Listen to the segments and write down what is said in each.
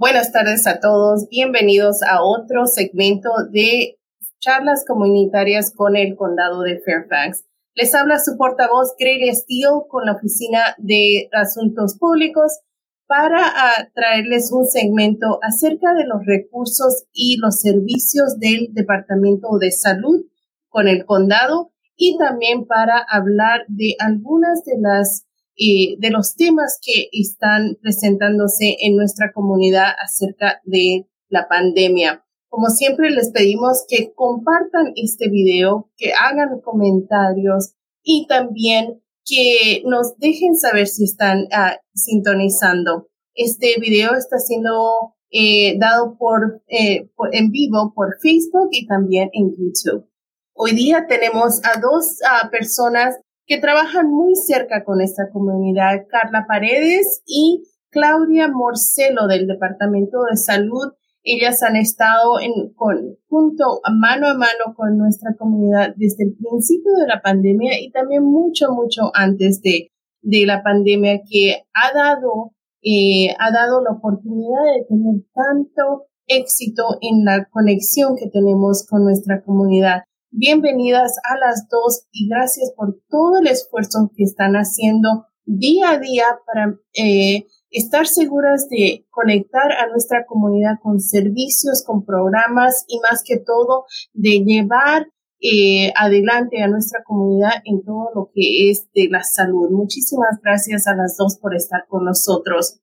Buenas tardes a todos. Bienvenidos a otro segmento de charlas comunitarias con el condado de Fairfax. Les habla su portavoz Greg Steele con la Oficina de Asuntos Públicos para ah, traerles un segmento acerca de los recursos y los servicios del Departamento de Salud con el condado y también para hablar de algunas de las eh, de los temas que están presentándose en nuestra comunidad acerca de la pandemia. Como siempre les pedimos que compartan este video, que hagan comentarios y también que nos dejen saber si están ah, sintonizando. Este video está siendo eh, dado por, eh, por, en vivo por Facebook y también en YouTube. Hoy día tenemos a dos uh, personas que trabajan muy cerca con esta comunidad, Carla Paredes y Claudia Morcelo del Departamento de Salud. Ellas han estado en, con, junto mano a mano con nuestra comunidad desde el principio de la pandemia y también mucho, mucho antes de, de la pandemia que ha dado, eh, ha dado la oportunidad de tener tanto éxito en la conexión que tenemos con nuestra comunidad. Bienvenidas a las dos y gracias por todo el esfuerzo que están haciendo día a día para eh, estar seguras de conectar a nuestra comunidad con servicios, con programas y más que todo de llevar eh, adelante a nuestra comunidad en todo lo que es de la salud. Muchísimas gracias a las dos por estar con nosotros.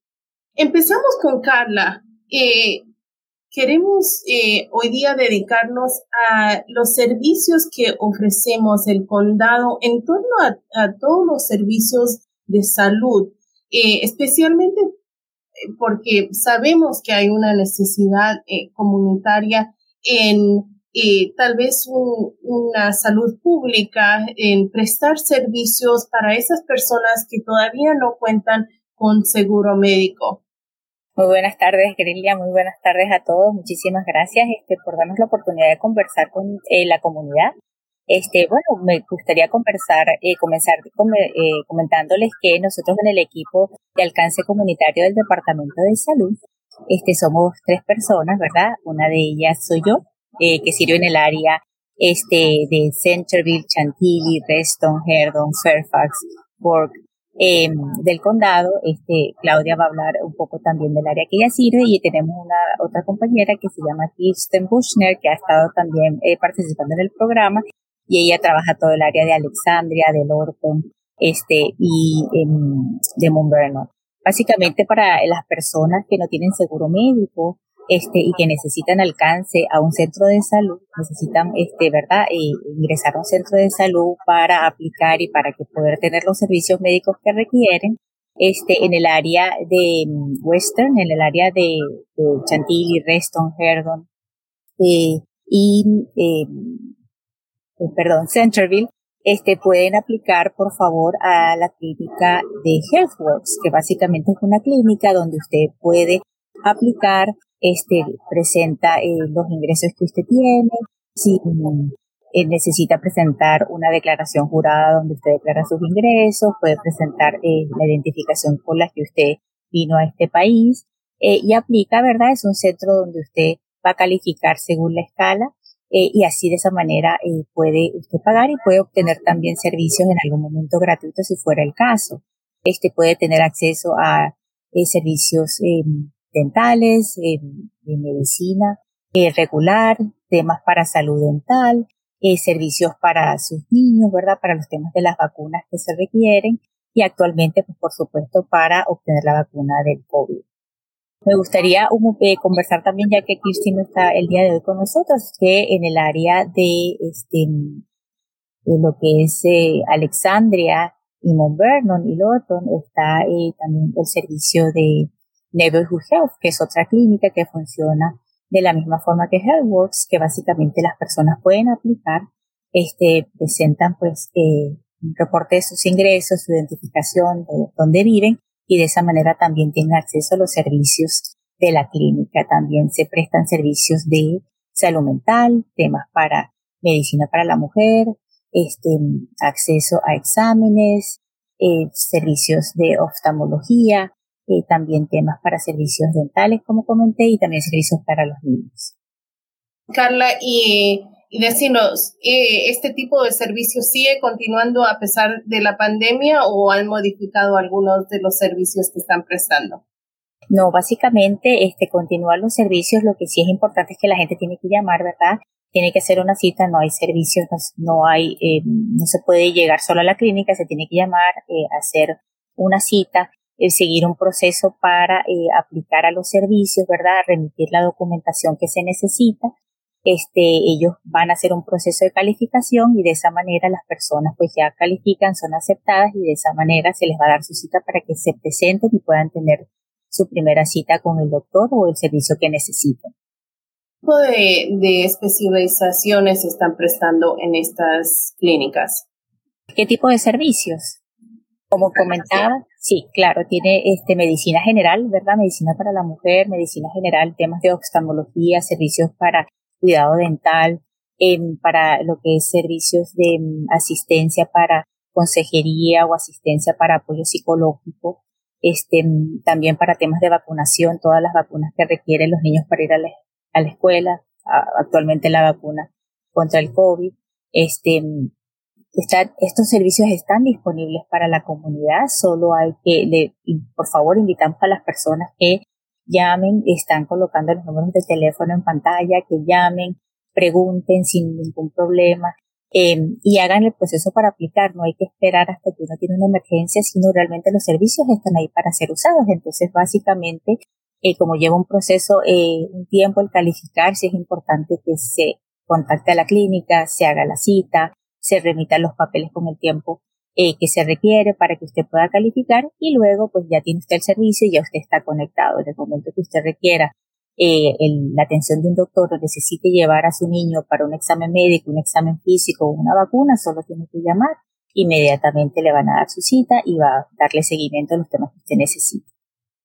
Empezamos con Carla. Eh, Queremos eh, hoy día dedicarnos a los servicios que ofrecemos el condado en torno a, todos los servicios de salud, eh, especialmente eh, porque sabemos que hay una necesidad comunitaria en tal vez una salud pública, en prestar servicios para esas personas que todavía no cuentan con seguro médico. Muy buenas tardes, Grilia. Muy buenas tardes a todos. Muchísimas gracias este, por darnos la oportunidad de conversar con eh, la comunidad. Este, bueno, me gustaría conversar, eh, comenzar eh, comentándoles que nosotros en el equipo de alcance comunitario del Departamento de Salud, este, somos tres personas, ¿verdad? Una de ellas soy yo, que sirve en el área este, de Centerville, Chantilly, Reston, Herdon, Fairfax, Burke, eh, del condado. Este, Claudia va a hablar un poco también del área que ella sirve y tenemos una otra compañera que se llama Kirsten Bushner que ha estado también eh, participando en el programa y ella trabaja todo el área de Alexandria, de Lorton, este y de Mount Básicamente para las personas que no tienen seguro médico, este, y que necesitan alcance a un centro de salud, necesitan, este, ¿verdad?, eh, ingresar a un centro de salud para aplicar y para que poder tener los servicios médicos que requieren, este, en el área de mm, Western, en el área de, Chantilly, Reston, Herdon, eh, y, eh, perdón, Centerville, este, pueden aplicar, por favor, a la clínica de HealthWorks, que básicamente es una clínica donde usted puede aplicar este presenta eh, los ingresos que usted tiene, si eh, necesita presentar una declaración jurada donde usted declara sus ingresos, puede presentar eh, la identificación con la que usted vino a este país y aplica, ¿verdad? Es un centro donde usted va a calificar según la escala y así de esa manera puede usted pagar y puede obtener también servicios en algún momento gratuitos si fuera el caso. Este puede tener acceso a servicios dentales, de medicina eh, regular, temas para salud dental, eh, servicios para sus niños, ¿verdad? Para los temas de las vacunas que se requieren y actualmente, pues por supuesto, para obtener la vacuna del COVID. Me gustaría eh, conversar también, ya que Kirsten no está el día de hoy con nosotros, que en el área de, este, de lo que es Alexandria y Mount Vernon y Lorton está también el servicio de Neighborhood Health, que es otra clínica que funciona de la misma forma que HealthWorks, que básicamente las personas pueden aplicar, este, presentan pues eh, un reporte de sus ingresos, su identificación de dónde viven y de esa manera también tienen acceso a los servicios de la clínica. También se prestan servicios de salud mental, temas para medicina para la mujer, este, acceso a exámenes, eh, servicios de oftalmología, eh, también temas para servicios dentales, como comenté, y también servicios para los niños. Carla, y, y decinos, eh, ¿este tipo de servicios sigue continuando a pesar de la pandemia o han modificado algunos de los servicios que están prestando? No, básicamente, este, continuar los servicios, lo que sí es importante es que la gente tiene que llamar, ¿verdad? Tiene que hacer una cita, no hay servicios, no, hay, eh, no se puede llegar solo a la clínica, se tiene que llamar, eh, hacer una cita, eh, seguir un proceso para eh, aplicar a los servicios, ¿verdad? Remitir la documentación que se necesita. Este, ellos van a hacer un proceso de calificación y de esa manera las personas pues ya califican, son aceptadas y de esa manera se les va a dar su cita para que se presenten y puedan tener su primera cita con el doctor o el servicio que necesiten. ¿Qué tipo de, de especializaciones se están prestando en estas clínicas? ¿Qué tipo de servicios? Como comentaba, sí, claro, tiene este medicina general, ¿verdad? Medicina para la mujer, medicina general, temas de oftalmología, servicios para cuidado dental, em, para lo que es servicios de em, asistencia para consejería o asistencia para apoyo psicológico, este, también para temas de vacunación, todas las vacunas que requieren los niños para ir a la, escuela, actualmente la vacuna contra el COVID, este, estos servicios están disponibles para la comunidad, solo hay que, por favor, invitamos a las personas que llamen, están colocando los números de teléfono en pantalla, que llamen, pregunten sin ningún problema. Em, y hagan el proceso para aplicar. No hay que esperar hasta que uno tiene una emergencia, sino realmente los servicios están ahí para ser usados. Entonces, básicamente, eh, como lleva un proceso, eh, un tiempo el calificar, si es importante que se contacte a la clínica, se haga la cita, se remitan los papeles con el tiempo eh, que se requiere para que usted pueda calificar y luego pues ya tiene usted el servicio y ya usted está conectado. En el momento que usted requiera eh, la atención de un doctor o necesite llevar a su niño para un examen médico, un examen físico o una vacuna, solo tiene que llamar. Inmediatamente le van a dar su cita y va a darle seguimiento a los temas que usted necesita.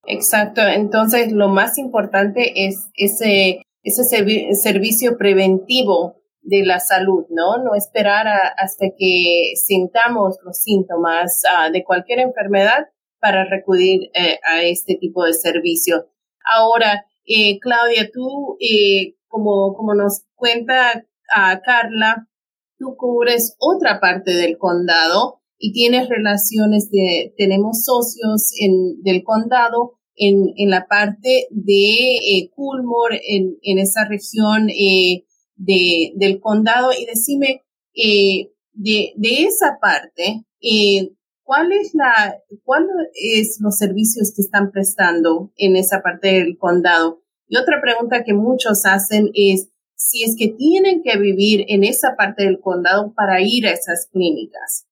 Exacto. Entonces, lo más importante es ese, ese servicio preventivo de la salud, ¿no? No esperar hasta que sintamos los síntomas ah, de cualquier enfermedad para recurrir eh, a este tipo de servicio. Ahora, eh, Claudia, tú, eh, como, como nos cuenta a Carla, tú cubres otra parte del condado y tienes relaciones de, tenemos socios en, del condado en, en la parte de eh, Coolmore, en, en esa región eh, de, del condado. Y decime, eh, de, de esa parte, eh, ¿cuál es la, cuál es los servicios que están prestando en esa parte del condado? Y otra pregunta que muchos hacen es si es que tienen que vivir en esa parte del condado para ir a esas clínicas.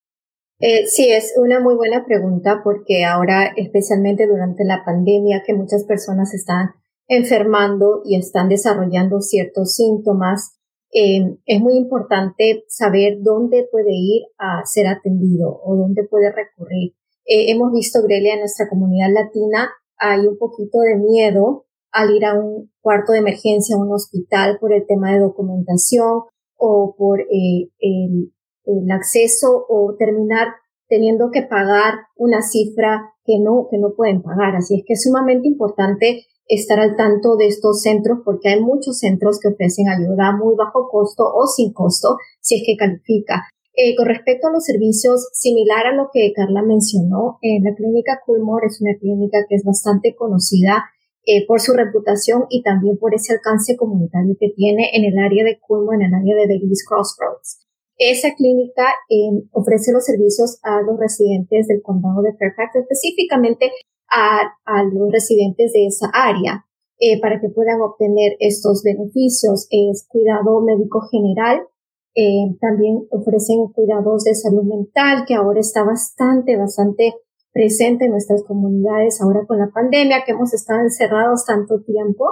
Eh, sí, es una muy buena pregunta porque ahora, especialmente durante la pandemia, que muchas personas están enfermando y están desarrollando ciertos síntomas, eh, es muy importante saber dónde puede ir a ser atendido o dónde puede recurrir. Eh, hemos visto, Grelia, en nuestra comunidad latina hay un poquito de miedo al ir a un cuarto de emergencia, a un hospital por el tema de documentación o por eh, el, el, acceso o terminar teniendo que pagar una cifra que no, que no pueden pagar. Así es que es sumamente importante estar al tanto de estos centros porque hay muchos centros que ofrecen ayuda a muy bajo costo o sin costo si es que califica. Eh, con respecto a los servicios, similar a lo que Carla mencionó, eh, la clínica Coolmore es una clínica que es bastante conocida eh, por su reputación y también por ese alcance comunitario que tiene en el área de Coolmore, en el área de Davis Crossroads. Esa clínica eh, ofrece los servicios a los residentes del condado de Fairfax, específicamente a, a los residentes de esa área eh, para que puedan obtener estos beneficios. Es cuidado médico general. Eh, también ofrecen cuidados de salud mental, que ahora está bastante, bastante presente en nuestras comunidades ahora con la pandemia, que hemos estado encerrados tanto tiempo.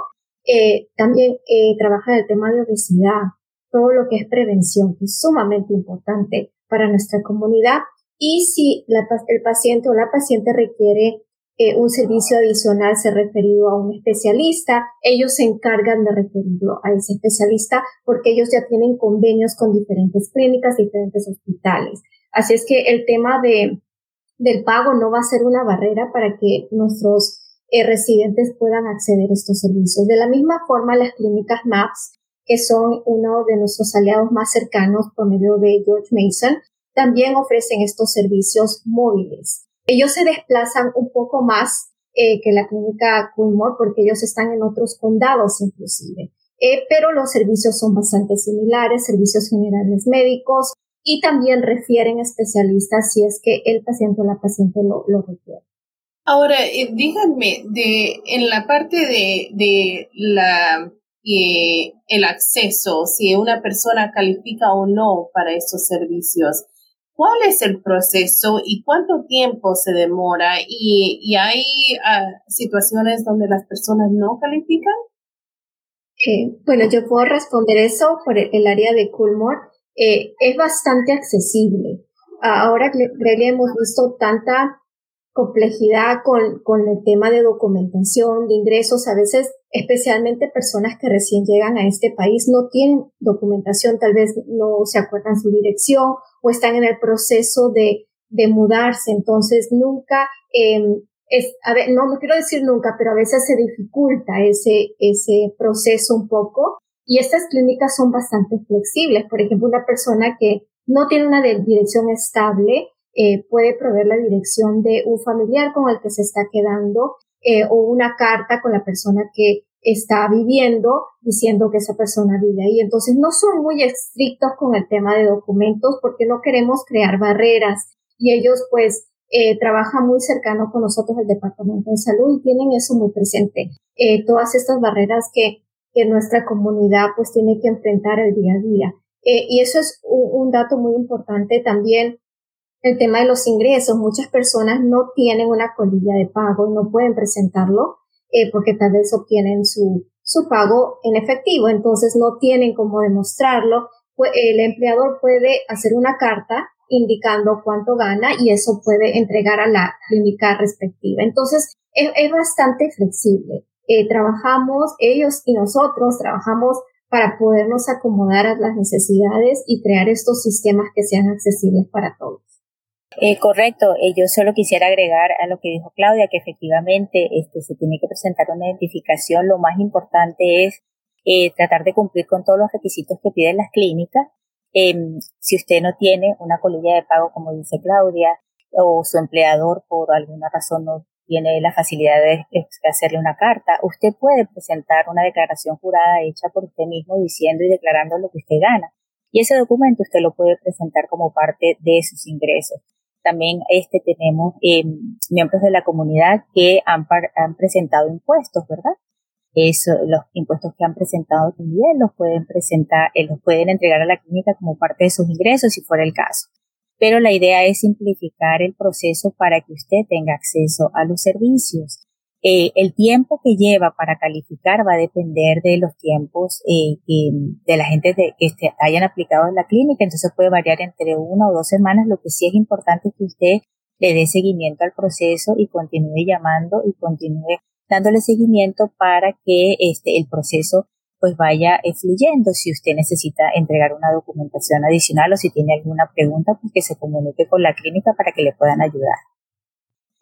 Eh, también eh, trabaja el tema de obesidad, todo lo que es prevención, es sumamente importante para nuestra comunidad. Y si la, el paciente o la paciente requiere eh, un servicio adicional se referido a un especialista, ellos se encargan de referirlo a ese especialista porque ellos ya tienen convenios con diferentes clínicas, diferentes hospitales. Así es que el tema de, del pago no va a ser una barrera para que nuestros eh, residentes puedan acceder a estos servicios. De la misma forma, las clínicas MAPS, que son uno de nuestros aliados más cercanos por medio de George Mason, también ofrecen estos servicios móviles. Ellos se desplazan un poco más eh, que la clínica Coolmore porque ellos están en otros condados inclusive. Eh, pero los servicios son bastante similares, servicios generales médicos y también refieren especialistas si es que el paciente o la paciente lo, lo requiere. Ahora, eh, díganme, de, en la parte de, de la, el acceso, si una persona califica o no para estos servicios, ¿cuál es el proceso y cuánto tiempo se demora? ¿Y, y hay ah, situaciones donde las personas no califican? Eh, bueno, yo puedo responder eso por el, área de Coolmore. Eh, es bastante accesible. Ahora, Grelia, hemos visto tanta complejidad con, con el tema de documentación, de ingresos. A veces, especialmente personas que recién llegan a este país, no tienen documentación, tal vez no se acuerdan su dirección o están en el proceso de, de mudarse. Entonces, nunca, eh, es, a ver, no, no quiero decir nunca, pero a veces se dificulta ese, ese proceso un poco. Y estas clínicas son bastante flexibles. Por ejemplo, una persona que no tiene una dirección estable, eh, puede proveer la dirección de un familiar con el que se está quedando eh, o una carta con la persona que está viviendo diciendo que esa persona vive ahí. Entonces no son muy estrictos con el tema de documentos porque no queremos crear barreras y ellos pues eh, trabajan muy cercano con nosotros el Departamento de Salud y tienen eso muy presente. Eh, todas estas barreras que, que nuestra comunidad pues tiene que enfrentar el día a día. Eh, y eso es un, un dato muy importante también el tema de los ingresos. Muchas personas no tienen una colilla de pago no pueden presentarlo eh, porque tal vez obtienen su, su pago en efectivo, entonces no tienen cómo demostrarlo. Pues el empleador puede hacer una carta indicando cuánto gana y eso puede entregar a la clínica respectiva. Entonces, es, es bastante flexible. Eh, trabajamos, ellos y nosotros trabajamos para podernos acomodar a las necesidades y crear estos sistemas que sean accesibles para todos. Eh, correcto, eh, yo solo quisiera agregar a lo que dijo Claudia, que efectivamente este, se tiene que presentar una identificación. Lo más importante es eh, tratar de cumplir con todos los requisitos que piden las clínicas. Em, si usted no tiene una colilla de pago, como dice Claudia, o su empleador por alguna razón no tiene la facilidad de hacerle una carta, usted puede presentar una declaración jurada hecha por usted mismo diciendo y declarando lo que usted gana. Y ese documento usted lo puede presentar como parte de sus ingresos. También este, tenemos eh, miembros de la comunidad que han, han presentado impuestos, ¿verdad? Eso, los impuestos que han presentado también los pueden presentar, eh, los pueden entregar a la clínica como parte de sus ingresos si fuera el caso. Pero la idea es simplificar el proceso para que usted tenga acceso a los servicios. Eh, el tiempo que lleva para calificar va a depender de los tiempos eh, de la gente que este, hayan aplicado en la clínica, entonces puede variar entre una o dos semanas. Lo que sí es importante es que usted le dé seguimiento al proceso y continúe llamando y continúe dándole seguimiento para que este, el proceso pues vaya eh, fluyendo. Si usted necesita entregar una documentación adicional o si tiene alguna pregunta, pues que se comunique con la clínica para que le puedan ayudar.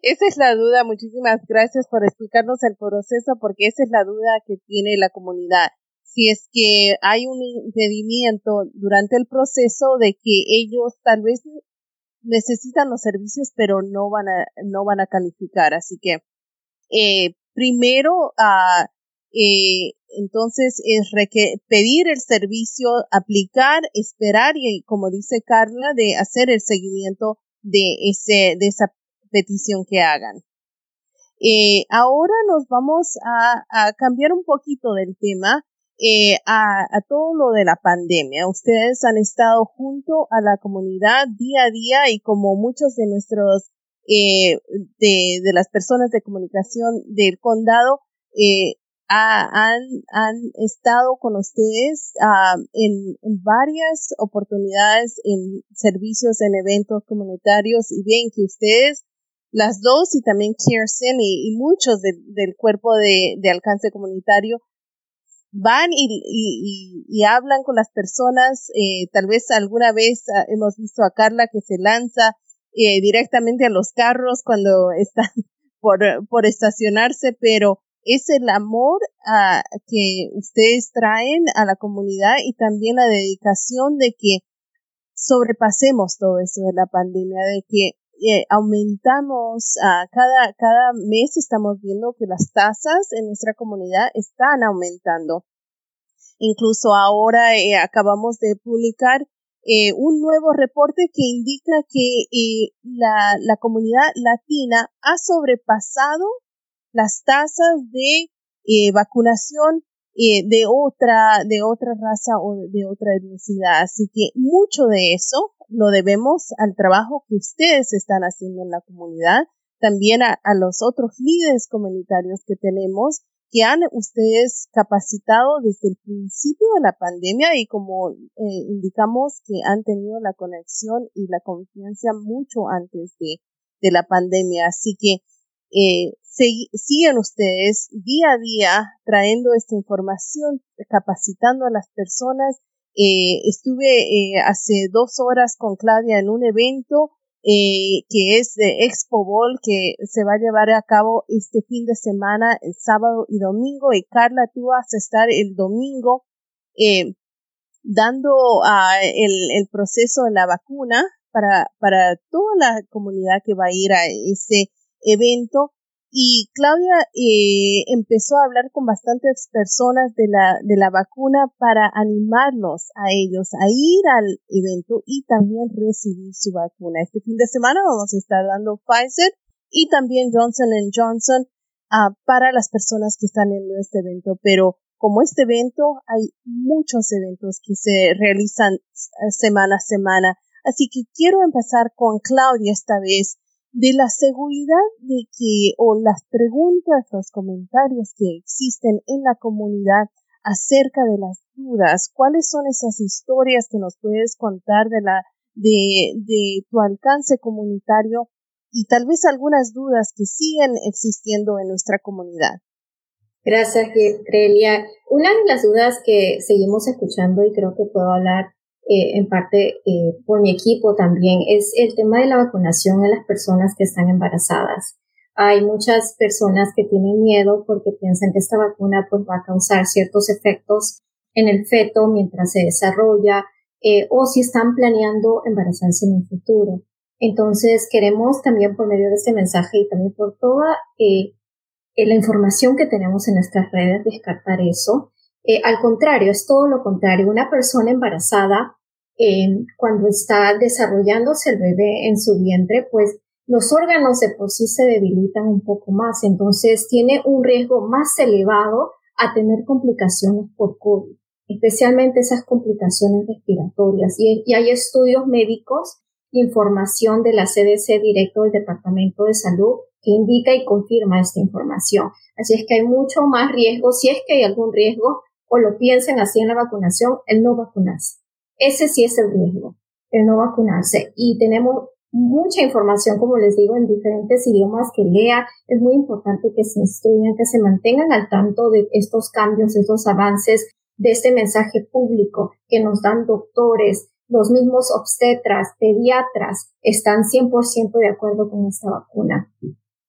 Esa es la duda. Muchísimas gracias por explicarnos el proceso porque esa es la duda que tiene la comunidad. Si es que hay un impedimento durante el proceso de que ellos tal vez necesitan los servicios pero no van a no van a calificar. Así que eh, primero uh, eh, entonces es pedir el servicio, aplicar, esperar y como dice Carla de hacer el seguimiento de ese de esa petición que hagan. Eh, ahora nos vamos a, cambiar un poquito del tema eh, a, todo lo de la pandemia. Ustedes han estado junto a la comunidad día a día y como muchos de nuestros, eh, de, las personas de comunicación del condado, han, han estado con ustedes ah, en, varias oportunidades en servicios, en eventos comunitarios y bien que ustedes las dos y también Kirsten y, y muchos del cuerpo de, alcance comunitario van y, y, hablan con las personas. Eh, tal vez alguna vez ah, hemos visto a Carla que se lanza eh, directamente a los carros cuando están por, por estacionarse, pero es el amor a, que ustedes traen a la comunidad y también la dedicación de que sobrepasemos todo eso de la pandemia, de que eh, aumentamos cada, cada mes estamos viendo que las tasas en nuestra comunidad están aumentando. Incluso ahora eh, acabamos de publicar eh, un nuevo reporte que indica que la, la comunidad latina ha sobrepasado las tasas de vacunación de otra de otra raza o de otra etnicidad así que mucho de eso lo debemos al trabajo que ustedes están haciendo en la comunidad, también a, los otros líderes comunitarios que tenemos que han ustedes capacitado desde el principio de la pandemia y como eh, indicamos que han tenido la conexión y la confianza mucho antes de, de la pandemia. Así que eh, siguen ustedes día a día trayendo esta información, capacitando a las personas eh, estuve eh, hace dos horas con Claudia en un evento eh, que es de Expo Ball que se va a llevar a cabo este fin de semana, el sábado y domingo. Y Carla, tú vas a estar el domingo eh, dando uh, el, el proceso de la vacuna para, para toda la comunidad que va a ir a ese evento. Y Claudia eh, empezó a hablar con bastantes personas de la, de la vacuna para animarlos a ellos a ir al evento y también recibir su vacuna. Este fin de semana vamos a estar dando Pfizer y también Johnson Johnson uh, para las personas que están en este evento. Pero como este evento, hay muchos eventos que se realizan eh, semana a semana. Así que quiero empezar con Claudia esta vez de la seguridad de que o las preguntas, los comentarios que existen en la comunidad acerca de las dudas, cuáles son esas historias que nos puedes contar de la de, de tu alcance comunitario y tal vez algunas dudas que siguen existiendo en nuestra comunidad. Gracias, Grelia. Una de las dudas que seguimos escuchando y creo que puedo hablar eh, en parte eh, por mi equipo también, es el tema de la vacunación en las personas que están embarazadas. Hay muchas personas que tienen miedo porque piensan que esta vacuna pues va a causar ciertos efectos en el feto mientras se desarrolla eh, o si están planeando embarazarse en un futuro. Entonces queremos también por medio de este mensaje y también por toda eh, la información que tenemos en nuestras redes descartar eso eh, al contrario, es todo lo contrario. Una persona embarazada, eh, cuando está desarrollándose el bebé en su vientre, pues los órganos de por sí se debilitan un poco más, entonces tiene un riesgo más elevado a tener complicaciones por COVID, especialmente esas complicaciones respiratorias. Y, y hay estudios médicos, información de la CDC directo del Departamento de Salud que indica y confirma esta información. Así es que hay mucho más riesgo, si es que hay algún riesgo, o lo piensen así en la vacunación, el no vacunarse. Ese sí es el riesgo, el no vacunarse. Y tenemos mucha información, como les digo, en diferentes idiomas que lea. Es muy importante que se instruyan, que se mantengan al tanto de estos cambios, estos avances, de este mensaje público que nos dan doctores, los mismos obstetras, pediatras, están 100% de acuerdo con esta vacuna.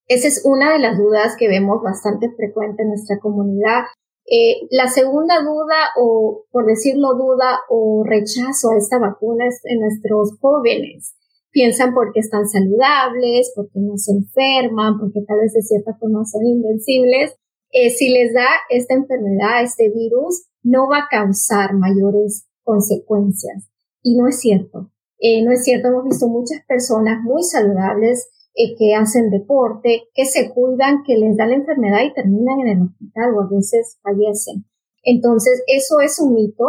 Esa es una de las dudas que vemos bastante frecuente en nuestra comunidad eh, la segunda duda, o por decirlo duda, o rechazo a esta vacuna es en nuestros jóvenes. Piensan porque están saludables, porque no se enferman, porque tal vez de cierta forma son invencibles. Eh, si les da esta enfermedad, este virus, no va a causar mayores consecuencias. Y no es cierto. Eh, no es cierto, hemos visto muchas personas muy saludables eh, que hacen deporte, que se cuidan, que les da la enfermedad y terminan en el hospital o a veces fallecen. Entonces, eso es un mito.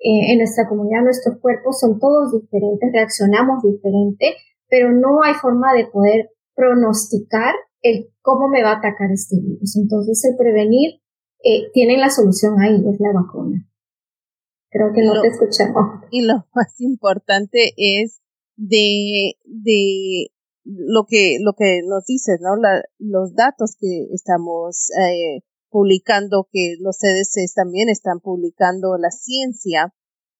Eh, en nuestra comunidad, nuestros cuerpos son todos diferentes, reaccionamos diferente, pero no hay forma de poder pronosticar el cómo me va a atacar este virus. Entonces, el prevenir eh, tiene la solución ahí, es la vacuna. Creo que no te escuchamos. Y lo más importante es de, de lo que, lo que nos dices, ¿no? los datos que estamos eh, publicando, que los CDC también están publicando, la ciencia,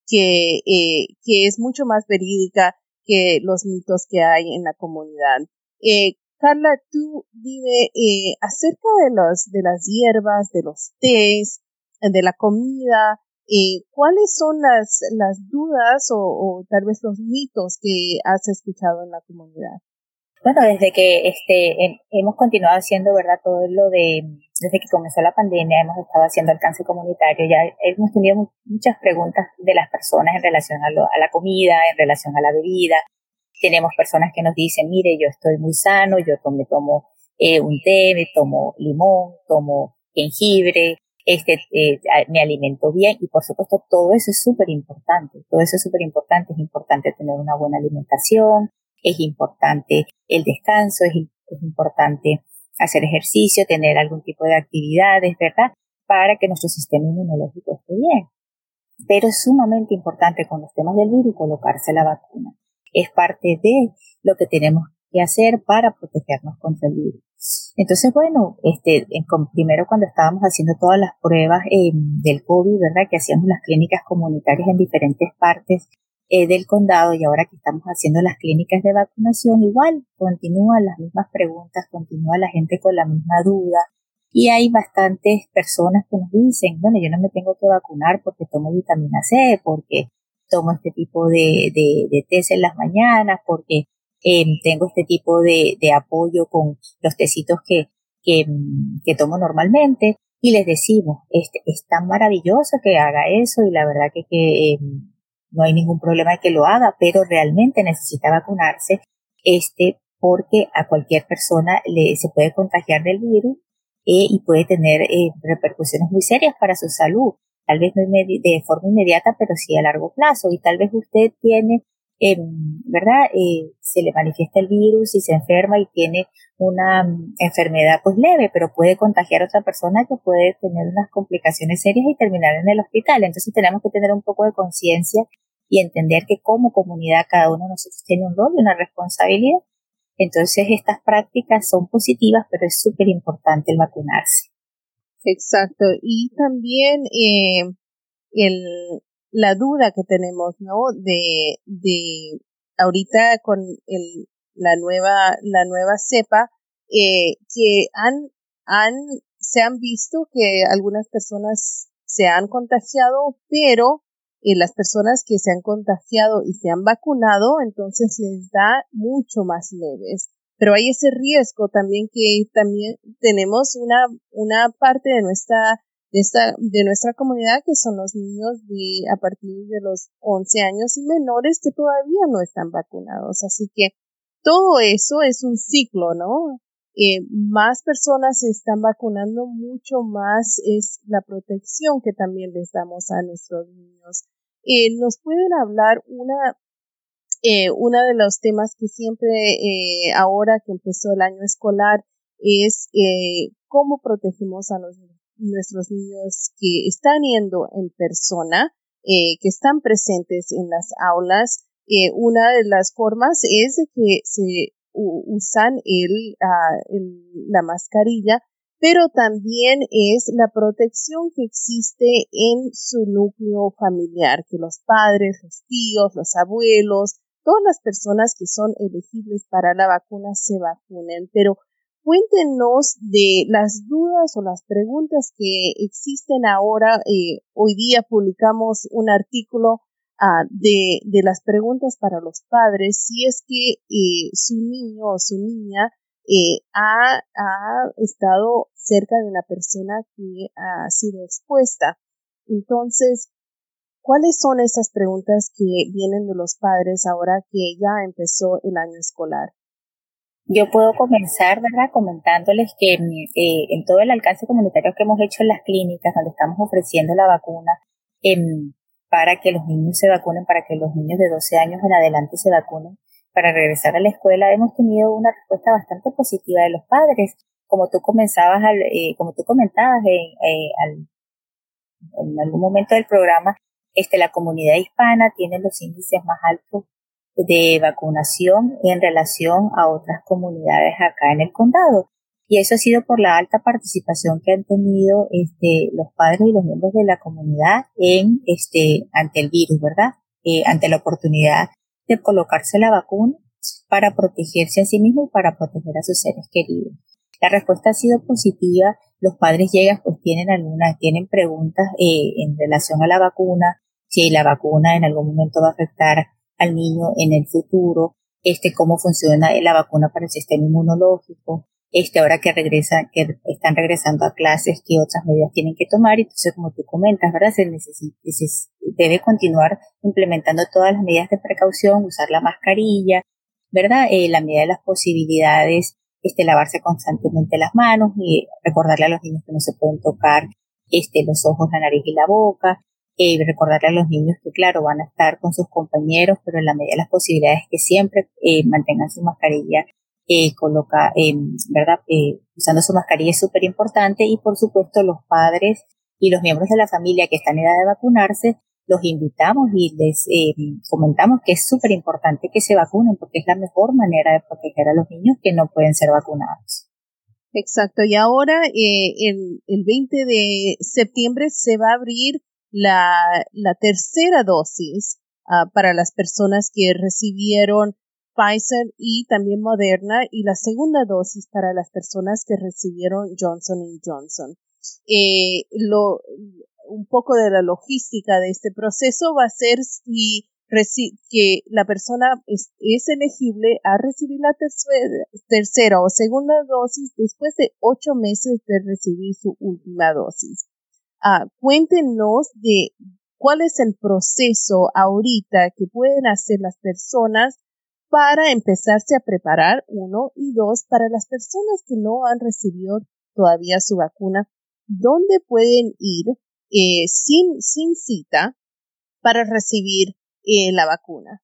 que, eh, que es mucho más verídica que los mitos que hay en la comunidad. Eh, Carla, tú dime eh, acerca de, los, de las hierbas, de los tés, de la comida, eh, ¿cuáles son las, las dudas o, tal vez los mitos que has escuchado en la comunidad? Bueno, desde que este, hemos continuado haciendo, ¿verdad? Todo lo de, desde que comenzó la pandemia, hemos estado haciendo alcance comunitario, ya hemos tenido muchas preguntas de las personas en relación a, la comida, en relación a la bebida. Tenemos personas que nos dicen, mire, yo estoy muy sano, yo me tomo eh, un té, me tomo limón, tomo jengibre, este, eh, me alimento bien y por supuesto todo eso es súper importante, todo eso es súper importante, es importante tener una buena alimentación, es importante el descanso, es, importante hacer ejercicio, tener algún tipo de actividades, ¿verdad? Para que nuestro sistema inmunológico esté bien. Pero es sumamente importante con los temas del virus colocarse la vacuna. Es parte de lo que tenemos que hacer para protegernos contra el virus. Entonces, bueno, este, primero cuando estábamos haciendo todas las pruebas eh, del COVID, ¿verdad? Que hacíamos las clínicas comunitarias en diferentes partes eh, del condado y ahora que estamos haciendo las clínicas de vacunación, igual continúan las mismas preguntas, continúa la gente con la misma duda. Y hay bastantes personas que nos dicen, bueno, yo no me tengo que vacunar porque tomo vitamina C, porque tomo este tipo de, de, de test en las mañanas, porque eh, tengo este tipo de, de, apoyo con los tecitos que, que, que tomo normalmente y les decimos, es, es, tan maravilloso que haga eso y la verdad que, que eh, no hay ningún problema de que lo haga, pero realmente necesita vacunarse, este, porque a cualquier persona le, se puede contagiar del virus eh, y puede tener eh, repercusiones muy serias para su salud. Tal vez no de forma inmediata, pero sí a largo plazo. Y tal vez usted tiene, eh, ¿verdad? Eh, se le manifiesta el virus y se enferma y tiene una mm, enfermedad pues leve, pero puede contagiar a otra persona que puede tener unas complicaciones serias y terminar en el hospital. Entonces tenemos que tener un poco de conciencia y entender que como comunidad cada uno de nosotros tiene un rol y una responsabilidad. Entonces estas prácticas son positivas, pero es súper importante el vacunarse. Exacto. Y también eh, el, la duda que tenemos, ¿no? De, de ahorita con el, la nueva, la nueva cepa, eh, que han, han, se han visto que algunas personas se han contagiado, pero eh, las personas que se han contagiado y se han vacunado, entonces les da mucho más leves. Pero hay ese riesgo también que también tenemos una, una parte de nuestra, de esta, de nuestra comunidad que son los niños de, a partir de los 11 años y menores que todavía no están vacunados. Así que todo eso es un ciclo, ¿no? Eh, más personas se están vacunando, mucho más es la protección que también les damos a nuestros niños. Eh, ¿Nos pueden hablar una, eh, uno de los temas que siempre, eh, ahora que empezó el año escolar, es eh, cómo protegemos a los, nuestros niños que están yendo en persona, eh, que están presentes en las aulas. Eh, una de las formas es de que se usan el, uh, la mascarilla, pero también es la protección que existe en su núcleo familiar, que los padres, los tíos, los abuelos, todas las personas que son elegibles para la vacuna se vacunen. Pero cuéntenos de las dudas o las preguntas que existen ahora. Eh, hoy día publicamos un artículo uh, de, de, las preguntas para los padres si es que eh, su niño o su niña eh, ha, ha, estado cerca de una persona que ha sido expuesta. Entonces, ¿cuáles son esas preguntas que vienen de los padres ahora que ya empezó el año escolar? Yo puedo comenzar, ¿verdad?, comentándoles que eh, en todo el alcance comunitario que hemos hecho en las clínicas, donde estamos ofreciendo la vacuna, eh, para que los niños se vacunen, para que los niños de 12 años en adelante se vacunen, para regresar a la escuela, hemos tenido una respuesta bastante positiva de los padres. Como tú comenzabas, al, eh, como tú comentabas en, eh, al, en algún momento del programa, este, la comunidad hispana tiene los índices más altos de vacunación en relación a otras comunidades acá en el condado. Y eso ha sido por la alta participación que han tenido este, los padres y los miembros de la comunidad en este, ante el virus, ¿verdad? Eh, ante la oportunidad de colocarse la vacuna. para protegerse a sí mismo y para proteger a sus seres queridos. La respuesta ha sido positiva. Los padres llegan, pues tienen algunas, tienen preguntas eh, en relación a la vacuna, si la vacuna en algún momento va a afectar al niño en el futuro, este, cómo funciona la vacuna para el sistema inmunológico, este, ahora que regresan, que están regresando a clases, qué otras medidas tienen que tomar. Entonces, como tú comentas, ¿verdad? Se necesita, se debe continuar implementando todas las medidas de precaución, usar la mascarilla, ¿verdad? Eh, la medida de las posibilidades, este, lavarse constantemente las manos y recordarle a los niños que no se pueden tocar, este, los ojos, la nariz y la boca. Eh, recordarle a los niños que, claro, van a estar con sus compañeros, pero en la medida de las posibilidades que siempre eh, mantengan su mascarilla eh, coloca, eh, ¿verdad? Eh, usando su mascarilla es súper importante y por supuesto los padres y los miembros de la familia que están en edad de vacunarse, los invitamos y les eh, comentamos que es súper importante que se vacunen porque es la mejor manera de proteger a los niños que no pueden ser vacunados. Exacto, y ahora el, el 20 de septiembre se va a abrir la, tercera dosis uh, para las personas que recibieron Pfizer y también Moderna y la segunda dosis para las personas que recibieron Johnson Johnson. Eh, un poco de la logística de este proceso va a ser si que la persona es, elegible a recibir la tercera, o segunda dosis después de ocho meses de recibir su última dosis. Ah, cuéntenos de cuál es el proceso ahorita que pueden hacer las personas para empezarse a preparar, uno, y dos, para las personas que no han recibido todavía su vacuna, ¿dónde pueden ir eh, sin, sin cita para recibir eh, la vacuna?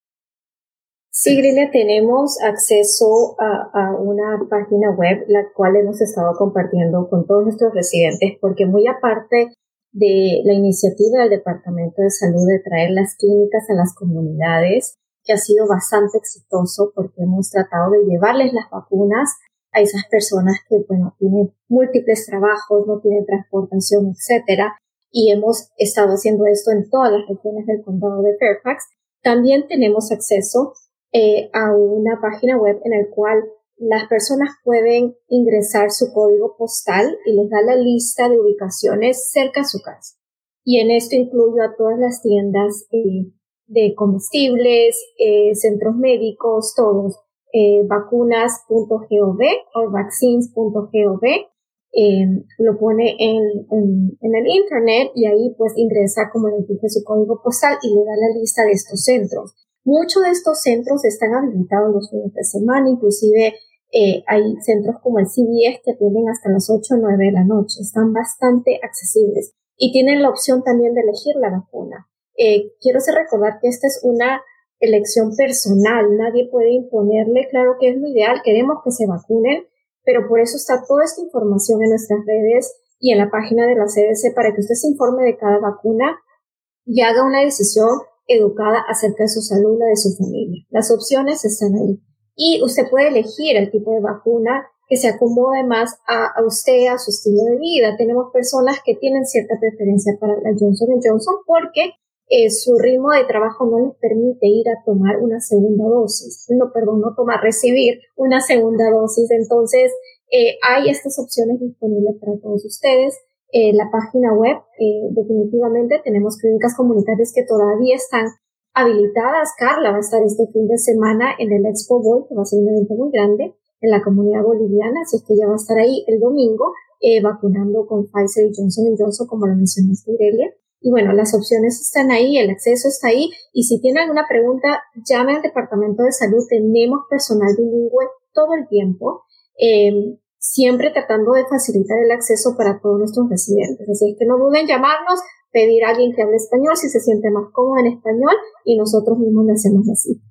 Sí, Grilla, tenemos acceso a, una página web, la cual hemos estado compartiendo con todos nuestros residentes, porque muy aparte de la iniciativa del Departamento de Salud de traer las clínicas a las comunidades, que ha sido bastante exitoso porque hemos tratado de llevarles las vacunas a esas personas que, bueno, tienen múltiples trabajos, no tienen transportación, etcétera, y hemos estado haciendo esto en todas las regiones del condado de Fairfax. También tenemos acceso eh, a una página web en la cual las personas pueden ingresar su código postal y les da la lista de ubicaciones cerca a su casa. Y en esto incluyo a todas las tiendas eh, de comestibles, eh, centros médicos, todos, eh, vacunas.gov o vaccines.gov, eh, lo pone en, en, el internet y ahí pues ingresa, como le dije, su código postal y le da la lista de estos centros. Muchos de estos centros están habilitados los fines de semana, inclusive eh, hay centros como el CBS que atienden hasta las 8 o 9 de la noche, están bastante accesibles y tienen la opción también de elegir la vacuna. Eh, quiero hacer recordar que esta es una elección personal, nadie puede imponerle, claro que es lo ideal, queremos que se vacunen, pero por eso está toda esta información en nuestras redes y en la página de la CDC para que usted se informe de cada vacuna y haga una decisión educada acerca de su salud la de su familia. Las opciones están ahí. Y usted puede elegir el tipo de vacuna que se acomode más a, a, usted, a su estilo de vida. Tenemos personas que tienen cierta preferencia para la Johnson Johnson porque eh, su ritmo de trabajo no les permite ir a tomar una segunda dosis, no, perdón, no tomar, recibir una segunda dosis. Entonces, eh, hay estas opciones disponibles para todos ustedes. Eh, la página web, eh, definitivamente tenemos clínicas comunitarias que todavía están habilitadas. Carla va a estar este fin de semana en el Expo Bowl, que va a ser un evento muy grande en la comunidad boliviana, así que ella va a estar ahí el domingo eh, vacunando con Pfizer y Johnson Johnson, como lo mencionaste, Aurelia. Y bueno, las opciones están ahí, el acceso está ahí. Y si tiene alguna pregunta, llame al Departamento de Salud. Tenemos personal bilingüe todo el tiempo, eh, siempre tratando de facilitar el acceso para todos nuestros residentes. Así es que no duden en llamarnos, pedir a alguien que hable español si se siente más cómodo en español y nosotros mismos le hacemos así.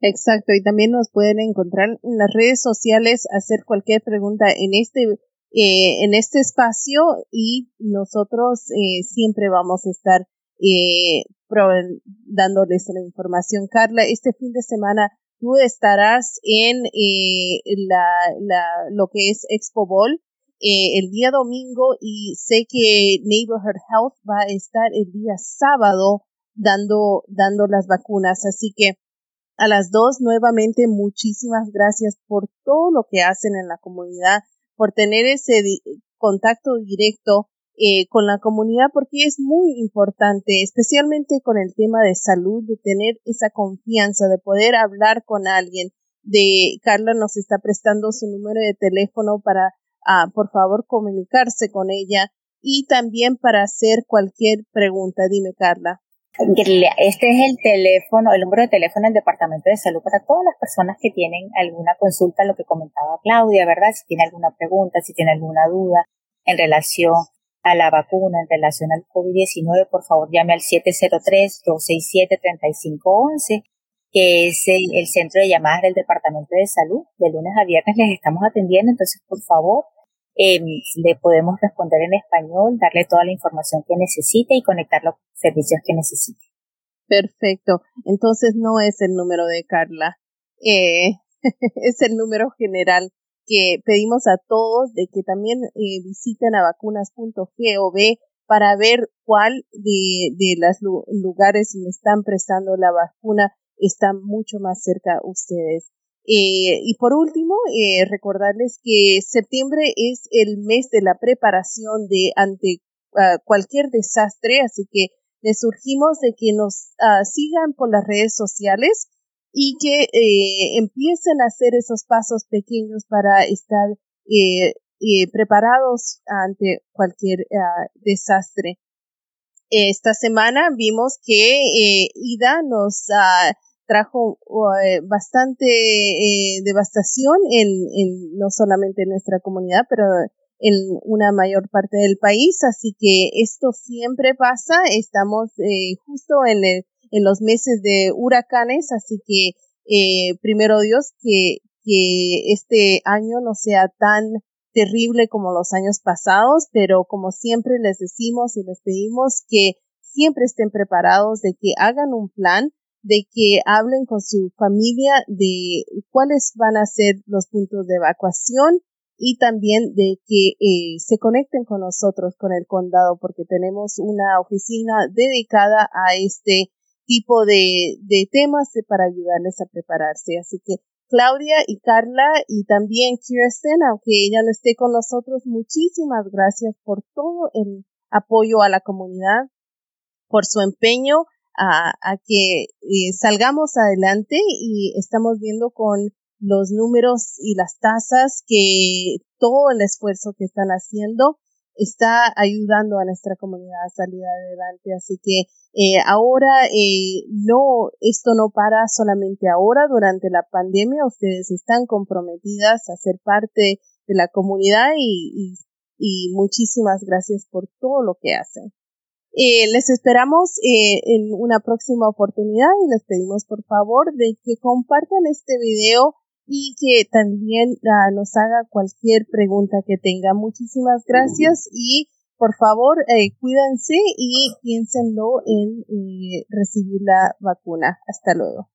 Exacto, y también nos pueden encontrar en las redes sociales, hacer cualquier pregunta en este eh, en este espacio y nosotros eh, siempre vamos a estar eh, dándoles la información. Carla, este fin de semana tú estarás en eh, la, la, lo que es Expo Bowl eh, el día domingo y sé que Neighborhood Health va a estar el día sábado dando, dando las vacunas. Así que A las dos, nuevamente, muchísimas gracias por todo lo que hacen en la comunidad, por tener ese contacto directo eh, con la comunidad, porque es muy importante, especialmente con el tema de salud, de tener esa confianza, de poder hablar con alguien. De Carla nos está prestando su número de teléfono para, ah, por favor, comunicarse con ella y también para hacer cualquier pregunta. Dime, Carla. Este es el teléfono, el número de teléfono del Departamento de Salud para todas las personas que tienen alguna consulta, lo que comentaba Claudia, ¿verdad? Si tiene alguna pregunta, si tiene alguna duda en relación a la vacuna, en relación al COVID-19, por favor llame al 703-267-3511, que es el centro de llamadas del Departamento de Salud. De lunes a viernes les estamos atendiendo, entonces por favor eh, le podemos responder en español, darle toda la información que necesite y conectar los servicios que necesite. Perfecto. Entonces no es el número de Carla, eh, es el número general que pedimos a todos de que también eh, visiten a vacunas.gov para ver cuál de, de los lugares donde están prestando la vacuna está mucho más cerca a ustedes. Eh, y por último, eh, recordarles que septiembre es el mes de la preparación de ante ah, cualquier desastre, así que les surgimos de que nos ah, sigan por las redes sociales y que eh, empiecen a hacer esos pasos pequeños para estar preparados ante cualquier ah, desastre. Esta semana vimos que Ida nos trajo eh, bastante eh, devastación en, no solamente en nuestra comunidad, pero en una mayor parte del país. Así que esto siempre pasa. Estamos eh, justo en, el, en los meses de huracanes, así que primero Dios que, que este año no sea tan terrible como los años pasados, pero como siempre les decimos y les pedimos que siempre estén preparados, de que hagan un plan, de que hablen con su familia de cuáles van a ser los puntos de evacuación y también de que eh, se conecten con nosotros, con el condado, porque tenemos una oficina dedicada a este tipo de, de temas para ayudarles a prepararse. Así que Claudia y Carla y también Kirsten, aunque ella no esté con nosotros, muchísimas gracias por todo el apoyo a la comunidad, por su empeño a, que eh, salgamos adelante y estamos viendo con los números y las tasas que todo el esfuerzo que están haciendo está ayudando a nuestra comunidad a salir adelante. Así que eh, ahora eh, no, esto no para solamente ahora durante la pandemia. Ustedes están comprometidas a ser parte de la comunidad y, y muchísimas gracias por todo lo que hacen. Eh, les esperamos eh, en una próxima oportunidad y les pedimos por favor de que compartan este video y que también ah, nos haga cualquier pregunta que tenga. Muchísimas gracias y por favor eh, cuídense y piénsenlo en recibir la vacuna. Hasta luego.